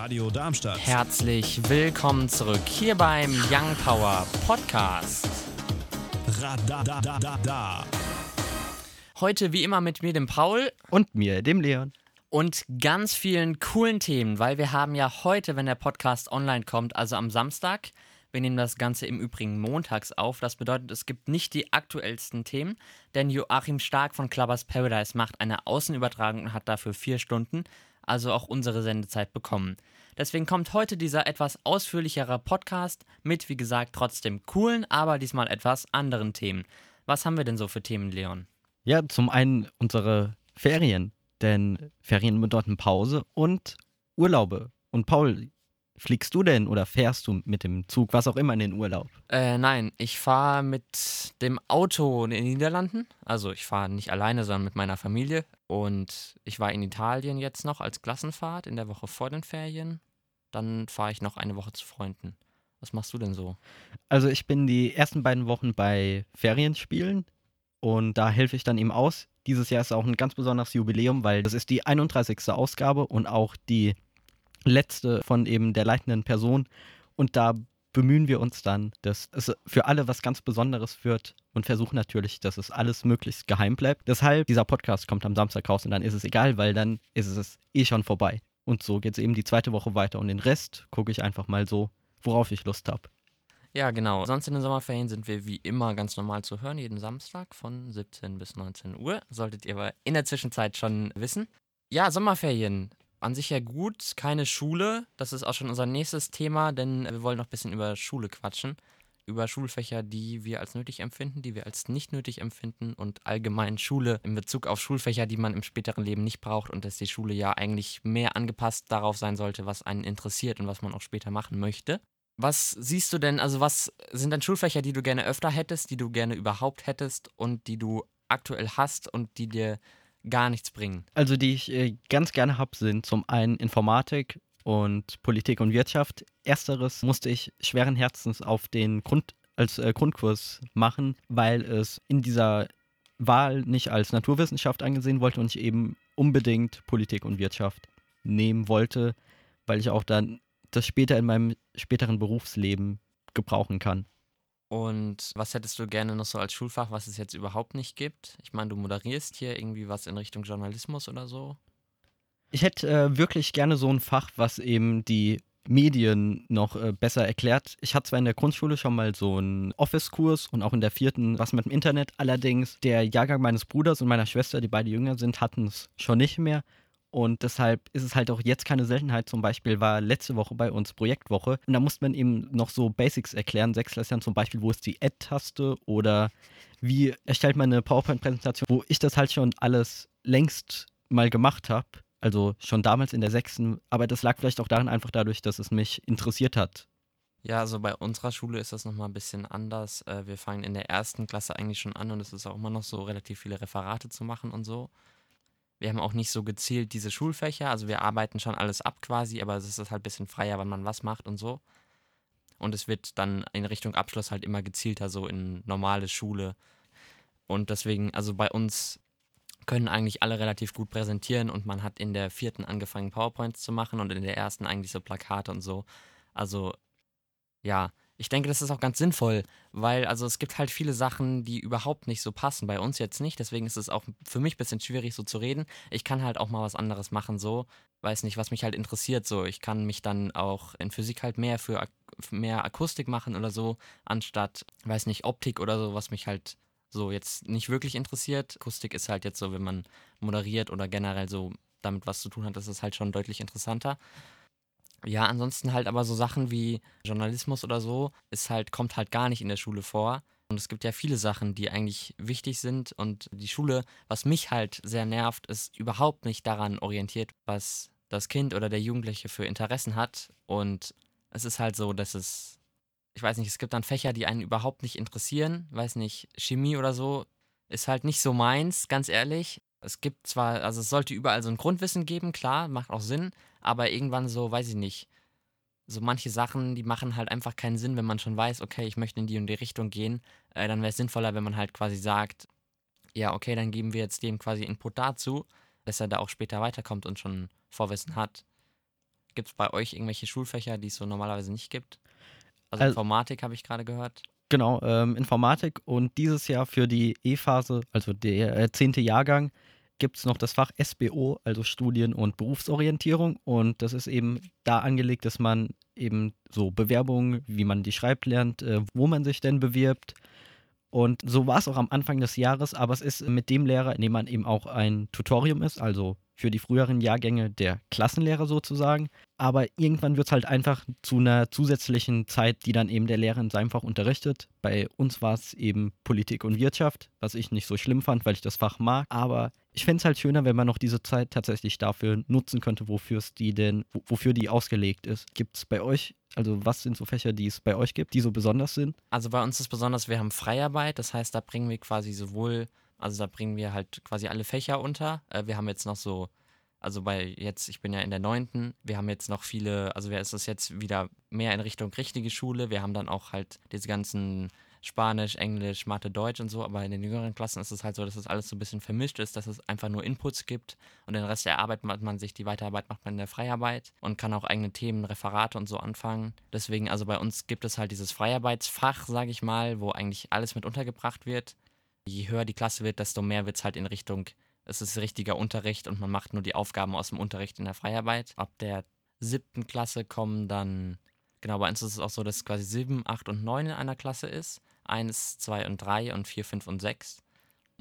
Radio Darmstadt. Herzlich willkommen zurück hier beim Young Power Podcast. Radadadada. Heute wie immer mit mir, dem Paul Und mir, dem Leon. und ganz vielen coolen Themen, weil wir haben ja heute, wenn der Podcast online kommt, also am Samstag, wir nehmen das Ganze im Übrigen montags auf. Das bedeutet, es gibt nicht die aktuellsten Themen, denn Joachim Stark von Clubbers Paradise macht eine Außenübertragung und hat dafür vier Stunden, also auch unsere Sendezeit bekommen. Deswegen kommt heute dieser etwas ausführlichere Podcast mit, wie gesagt, trotzdem coolen, aber diesmal etwas anderen Themen. Was haben wir denn so für Themen, Leon? Ja, zum einen unsere Ferien, denn Ferien bedeuten Pause und Urlaube. Und Paul, fliegst du denn oder fährst du mit dem Zug, was auch immer, in den Urlaub? Äh, nein, ich fahre mit dem Auto in den Niederlanden. Also ich fahre nicht alleine, sondern mit meiner Familie. Und ich war in Italien jetzt noch als Klassenfahrt in der Woche vor den Ferien. Dann fahre ich noch eine Woche zu Freunden. Was machst du denn so? Also ich bin die ersten beiden Wochen bei Ferienspielen und da helfe ich dann eben aus. Dieses Jahr ist auch ein ganz besonderes Jubiläum, weil das ist die 31. Ausgabe und auch die letzte von eben der leitenden Person. Und da bemühen wir uns dann, dass es für alle was ganz Besonderes wird und versuchen natürlich, dass es alles möglichst geheim bleibt. Deshalb, dieser Podcast kommt am Samstag raus und dann ist es egal, weil dann ist es eh schon vorbei. Und so geht es eben die zweite Woche weiter und den Rest gucke ich einfach mal so, worauf ich Lust habe. Ja, genau. Sonst in den Sommerferien sind wir wie immer ganz normal zu hören, jeden Samstag von 17 bis 19 Uhr. Solltet ihr aber in der Zwischenzeit schon wissen. Ja, Sommerferien. An sich ja gut, keine Schule. Das ist auch schon unser nächstes Thema, denn wir wollen noch ein bisschen über Schule quatschen. Über Schulfächer, die wir als nötig empfinden, die wir als nicht nötig empfinden und allgemein Schule in Bezug auf Schulfächer, die man im späteren Leben nicht braucht und dass die Schule ja eigentlich mehr angepasst darauf sein sollte, was einen interessiert und was man auch später machen möchte. Was siehst du denn, also was sind denn Schulfächer, die du gerne öfter hättest, die du gerne überhaupt hättest und die du aktuell hast und die dir gar nichts bringen? Also die ich äh, ganz gerne habe, sind zum einen Informatik und Politik und Wirtschaft. Ersteres musste ich schweren Herzens auf den Grund als äh, Grundkurs machen, weil es in dieser Wahl nicht als Naturwissenschaft angesehen wollte und ich eben unbedingt Politik und Wirtschaft nehmen wollte, weil ich auch dann das später in meinem späteren Berufsleben gebrauchen kann. Und was hättest du gerne noch so als Schulfach, was es jetzt überhaupt nicht gibt? Ich meine, du moderierst hier irgendwie was in Richtung Journalismus oder so. Ich hätte äh, wirklich gerne so ein Fach, was eben die Medien noch äh, besser erklärt. Ich hatte zwar in der Grundschule schon mal so einen Office-Kurs und auch in der vierten was mit dem Internet. Allerdings der Jahrgang meines Bruders und meiner Schwester, die beide jünger sind, hatten es schon nicht mehr. Und deshalb ist es halt auch jetzt keine Seltenheit. Zum Beispiel war letzte Woche bei uns Projektwoche und da musste man eben noch so Basics erklären. Sechsklässlern zum Beispiel, wo ist die Add-Taste oder wie erstellt man eine PowerPoint-Präsentation, wo ich das halt schon alles längst mal gemacht habe. Also schon damals in der sechsten. Aber das lag vielleicht auch daran einfach dadurch, dass es mich interessiert hat. Ja, also bei unserer Schule ist das nochmal ein bisschen anders. Äh, Wir fangen in der ersten Klasse eigentlich schon an und es ist auch immer noch so relativ viele Referate zu machen und so. Wir haben auch nicht so gezielt diese Schulfächer, also wir arbeiten schon alles ab quasi, aber es ist halt ein bisschen freier, wann man was macht und so. Und es wird dann in Richtung Abschluss halt immer gezielter so in normale Schule. Und deswegen, also bei uns können eigentlich alle relativ gut präsentieren und man hat in der vierten angefangen PowerPoints zu machen und in der ersten eigentlich so Plakate und so. Also ja, ich denke, das ist auch ganz sinnvoll, weil also es gibt halt viele Sachen, die überhaupt nicht so passen. Bei uns jetzt nicht, deswegen ist es auch für mich ein bisschen schwierig so zu reden. Ich kann halt auch mal was anderes machen, so. Weiß nicht, was mich halt interessiert, so. Ich kann mich dann auch in Physik halt mehr für Ak mehr Akustik machen oder so, anstatt, weiß nicht, Optik oder so, was mich halt so jetzt nicht wirklich interessiert. Akustik ist halt jetzt so, wenn man moderiert oder generell so damit was zu tun hat, ist halt schon deutlich interessanter. Ja, ansonsten halt aber so Sachen wie Journalismus oder so, ist halt, kommt halt gar nicht in der Schule vor. Und es gibt ja viele Sachen, die eigentlich wichtig sind. Und die Schule, was mich halt sehr nervt, ist überhaupt nicht daran orientiert, was das Kind oder der Jugendliche für Interessen hat. Und es ist halt so, dass es, ich weiß nicht, es gibt dann Fächer, die einen überhaupt nicht interessieren. Weiß nicht, Chemie oder so ist halt nicht so meins, ganz ehrlich. Es gibt zwar, also es sollte überall so ein Grundwissen geben, klar, macht auch Sinn, aber irgendwann so, weiß ich nicht, so manche Sachen, die machen halt einfach keinen Sinn, wenn man schon weiß, okay, ich möchte in die und die Richtung gehen. Äh, dann wäre es sinnvoller, wenn man halt quasi sagt, ja, okay, dann geben wir jetzt dem quasi Input dazu, dass er da auch später weiterkommt und schon Vorwissen hat. Gibt es bei euch irgendwelche Schulfächer, die es so normalerweise nicht gibt? Also Al- Informatik habe ich gerade gehört. Genau, ähm, Informatik und dieses Jahr für die E-Phase, also der äh, 10. Jahrgang, gibt es noch das Fach SBO, also Studien- und Berufsorientierung. Und das ist eben da angelegt, dass man eben so Bewerbungen, wie man die schreibt, lernt, äh, wo man sich denn bewirbt. Und so war es auch am Anfang des Jahres, aber es ist mit dem Lehrer, in dem man eben auch ein Tutorium ist, also für die früheren Jahrgänge der Klassenlehrer sozusagen. Aber irgendwann wird es halt einfach zu einer zusätzlichen Zeit, die dann eben der Lehrer in seinem Fach unterrichtet. Bei uns war es eben Politik und Wirtschaft, was ich nicht so schlimm fand, weil ich das Fach mag. Aber ich fände es halt schöner, wenn man noch diese Zeit tatsächlich dafür nutzen könnte, wofür die denn, wo- wofür die ausgelegt ist. Gibt es bei euch, also was sind so Fächer, die es bei euch gibt, die so besonders sind? Also bei uns ist besonders, wir haben Freiarbeit, das heißt, da bringen wir quasi sowohl, also da bringen wir halt quasi alle Fächer unter. Äh, wir haben jetzt noch so, also bei jetzt, ich bin ja in der neunten, wir haben jetzt noch viele, also wer ist jetzt wieder mehr in Richtung richtige Schule. Wir haben dann auch halt diese ganzen Spanisch, Englisch, Mathe, Deutsch und so, aber in den jüngeren Klassen ist es halt so, dass das alles so ein bisschen vermischt ist, dass es einfach nur Inputs gibt und den Rest der Arbeit macht man sich, die Weiterarbeit macht man in der Freiarbeit und kann auch eigene Themen, Referate und so anfangen. Deswegen, also bei uns gibt es halt dieses Freiarbeitsfach, sage ich mal, wo eigentlich alles mit untergebracht wird. Je höher die Klasse wird, desto mehr wird es halt in Richtung, es ist richtiger Unterricht und man macht nur die Aufgaben aus dem Unterricht in der Freiarbeit. Ab der siebten Klasse kommen dann, genau, bei uns ist es auch so, dass quasi sieben, acht und neun in einer Klasse ist. Eins, zwei und drei und vier, fünf und sechs.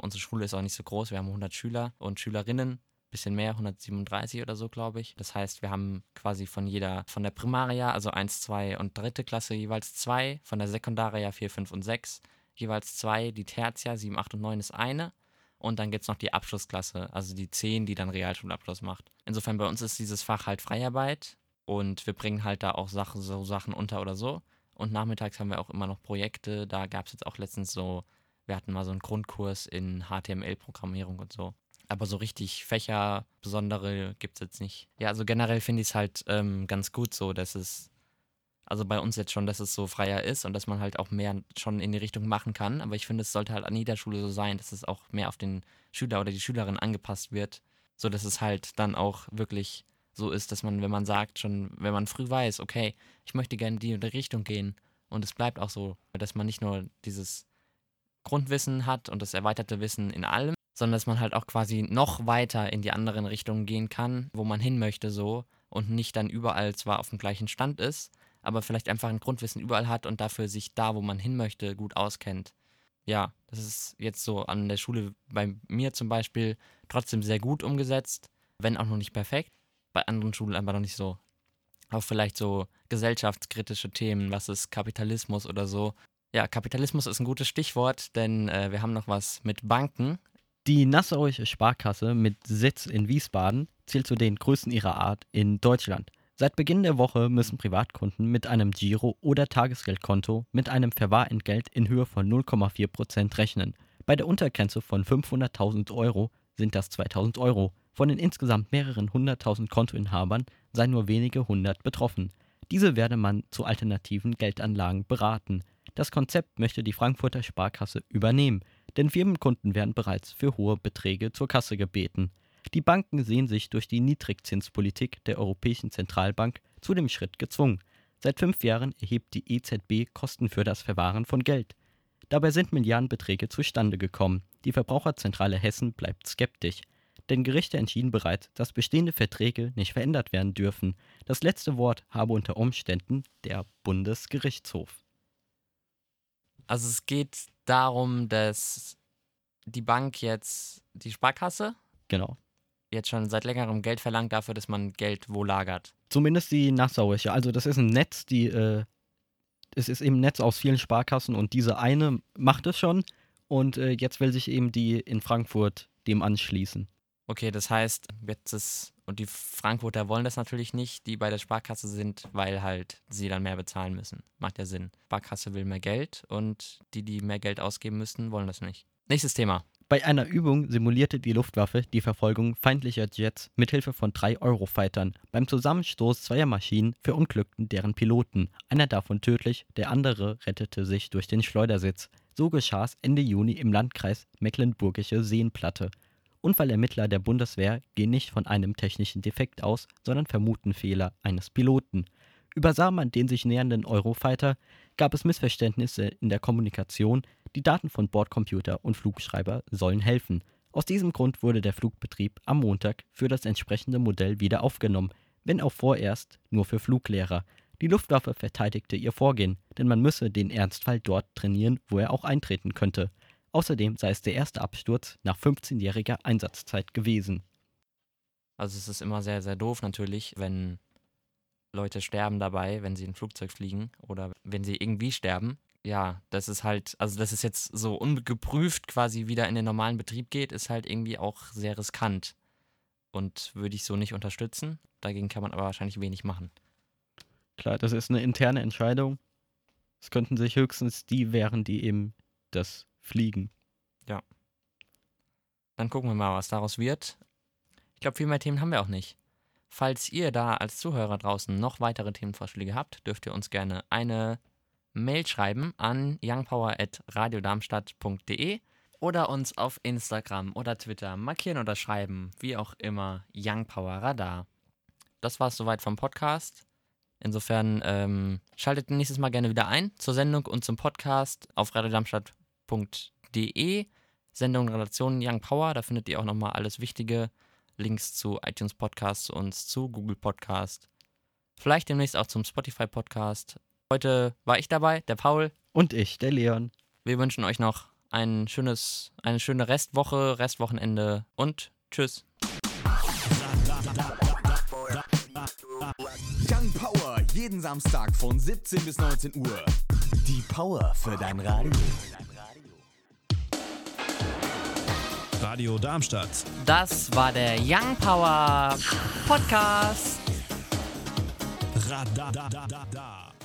Unsere Schule ist auch nicht so groß, wir haben 100 Schüler und Schülerinnen, bisschen mehr, 137 oder so, glaube ich. Das heißt, wir haben quasi von jeder, von der Primaria, also 1, 2 und dritte Klasse jeweils zwei, von der Sekundaria 4, 5 und 6 jeweils zwei, die Tertia 7, 8 und 9 ist eine. Und dann gibt es noch die Abschlussklasse, also die 10, die dann Realschulabschluss macht. Insofern bei uns ist dieses Fach halt Freiarbeit und wir bringen halt da auch Sachen, so Sachen unter oder so. Und nachmittags haben wir auch immer noch Projekte. Da gab es jetzt auch letztens so, wir hatten mal so einen Grundkurs in HTML-Programmierung und so. Aber so richtig Fächer, besondere gibt es jetzt nicht. Ja, also generell finde ich es halt ähm, ganz gut so, dass es, also bei uns jetzt schon, dass es so freier ist und dass man halt auch mehr schon in die Richtung machen kann. Aber ich finde, es sollte halt an jeder Schule so sein, dass es auch mehr auf den Schüler oder die Schülerin angepasst wird. So dass es halt dann auch wirklich so ist, dass man, wenn man sagt, schon, wenn man früh weiß, okay, ich möchte gerne in die und die Richtung gehen und es bleibt auch so, dass man nicht nur dieses Grundwissen hat und das erweiterte Wissen in allem, sondern dass man halt auch quasi noch weiter in die anderen Richtungen gehen kann, wo man hin möchte so und nicht dann überall zwar auf dem gleichen Stand ist, aber vielleicht einfach ein Grundwissen überall hat und dafür sich da, wo man hin möchte, gut auskennt. Ja, das ist jetzt so an der Schule bei mir zum Beispiel trotzdem sehr gut umgesetzt, wenn auch noch nicht perfekt. Bei anderen Schulen aber noch nicht so. Auch vielleicht so gesellschaftskritische Themen, was ist Kapitalismus oder so. Ja, Kapitalismus ist ein gutes Stichwort, denn äh, wir haben noch was mit Banken. Die Nassauische Sparkasse mit Sitz in Wiesbaden zählt zu den größten ihrer Art in Deutschland. Seit Beginn der Woche müssen Privatkunden mit einem Giro- oder Tagesgeldkonto mit einem Verwahrentgelt in Höhe von 0,4% rechnen. Bei der Untergrenze von 500.000 Euro sind das 2.000 Euro. Von den insgesamt mehreren hunderttausend Kontoinhabern seien nur wenige hundert betroffen. Diese werde man zu alternativen Geldanlagen beraten. Das Konzept möchte die Frankfurter Sparkasse übernehmen, denn Firmenkunden werden bereits für hohe Beträge zur Kasse gebeten. Die Banken sehen sich durch die Niedrigzinspolitik der Europäischen Zentralbank zu dem Schritt gezwungen. Seit fünf Jahren erhebt die EZB Kosten für das Verwahren von Geld. Dabei sind Milliardenbeträge zustande gekommen. Die Verbraucherzentrale Hessen bleibt skeptisch. Denn Gerichte entschieden bereits, dass bestehende Verträge nicht verändert werden dürfen. Das letzte Wort habe unter Umständen der Bundesgerichtshof. Also es geht darum, dass die Bank jetzt, die Sparkasse, Genau. Jetzt schon seit längerem Geld verlangt dafür, dass man Geld wo lagert. Zumindest die Nassauische. Also das ist ein Netz, die, äh, es ist eben ein Netz aus vielen Sparkassen und diese eine macht es schon. Und äh, jetzt will sich eben die in Frankfurt dem anschließen. Okay, das heißt, jetzt ist, und die Frankfurter wollen das natürlich nicht, die bei der Sparkasse sind, weil halt sie dann mehr bezahlen müssen. Macht ja Sinn. Sparkasse will mehr Geld und die, die mehr Geld ausgeben müssten, wollen das nicht. Nächstes Thema. Bei einer Übung simulierte die Luftwaffe die Verfolgung feindlicher Jets mithilfe von drei Eurofightern. Beim Zusammenstoß zweier Maschinen verunglückten deren Piloten. Einer davon tödlich, der andere rettete sich durch den Schleudersitz. So geschah es Ende Juni im Landkreis Mecklenburgische Seenplatte. Unfallermittler der Bundeswehr gehen nicht von einem technischen Defekt aus, sondern vermuten Fehler eines Piloten. Übersah man den sich nähernden Eurofighter, gab es Missverständnisse in der Kommunikation, die Daten von Bordcomputer und Flugschreiber sollen helfen. Aus diesem Grund wurde der Flugbetrieb am Montag für das entsprechende Modell wieder aufgenommen, wenn auch vorerst nur für Fluglehrer. Die Luftwaffe verteidigte ihr Vorgehen, denn man müsse den Ernstfall dort trainieren, wo er auch eintreten könnte. Außerdem sei es der erste Absturz nach 15-jähriger Einsatzzeit gewesen. Also es ist immer sehr, sehr doof natürlich, wenn Leute sterben dabei, wenn sie ein Flugzeug fliegen oder wenn sie irgendwie sterben. Ja, das ist halt, also dass es jetzt so ungeprüft quasi wieder in den normalen Betrieb geht, ist halt irgendwie auch sehr riskant. Und würde ich so nicht unterstützen. Dagegen kann man aber wahrscheinlich wenig machen. Klar, das ist eine interne Entscheidung. Es könnten sich höchstens die wehren, die eben das fliegen. Ja. Dann gucken wir mal, was daraus wird. Ich glaube, viel mehr Themen haben wir auch nicht. Falls ihr da als Zuhörer draußen noch weitere Themenvorschläge habt, dürft ihr uns gerne eine Mail schreiben an youngpower.radiodarmstadt.de oder uns auf Instagram oder Twitter markieren oder schreiben, wie auch immer, Youngpower Radar. Das war es soweit vom Podcast. Insofern ähm, schaltet nächstes Mal gerne wieder ein zur Sendung und zum Podcast auf radiodarmstadt.de. Sendung Relationen Young Power, da findet ihr auch nochmal alles Wichtige. Links zu iTunes Podcast, zu uns, zu Google Podcast. Vielleicht demnächst auch zum Spotify Podcast. Heute war ich dabei, der Paul. Und ich, der Leon. Wir wünschen euch noch ein schönes, eine schöne Restwoche, Restwochenende und tschüss. Young Power, jeden Samstag von 17 bis 19 Uhr. Die Power für dein Radio. Radio Darmstadt. Das war der Young Power Podcast. Radar.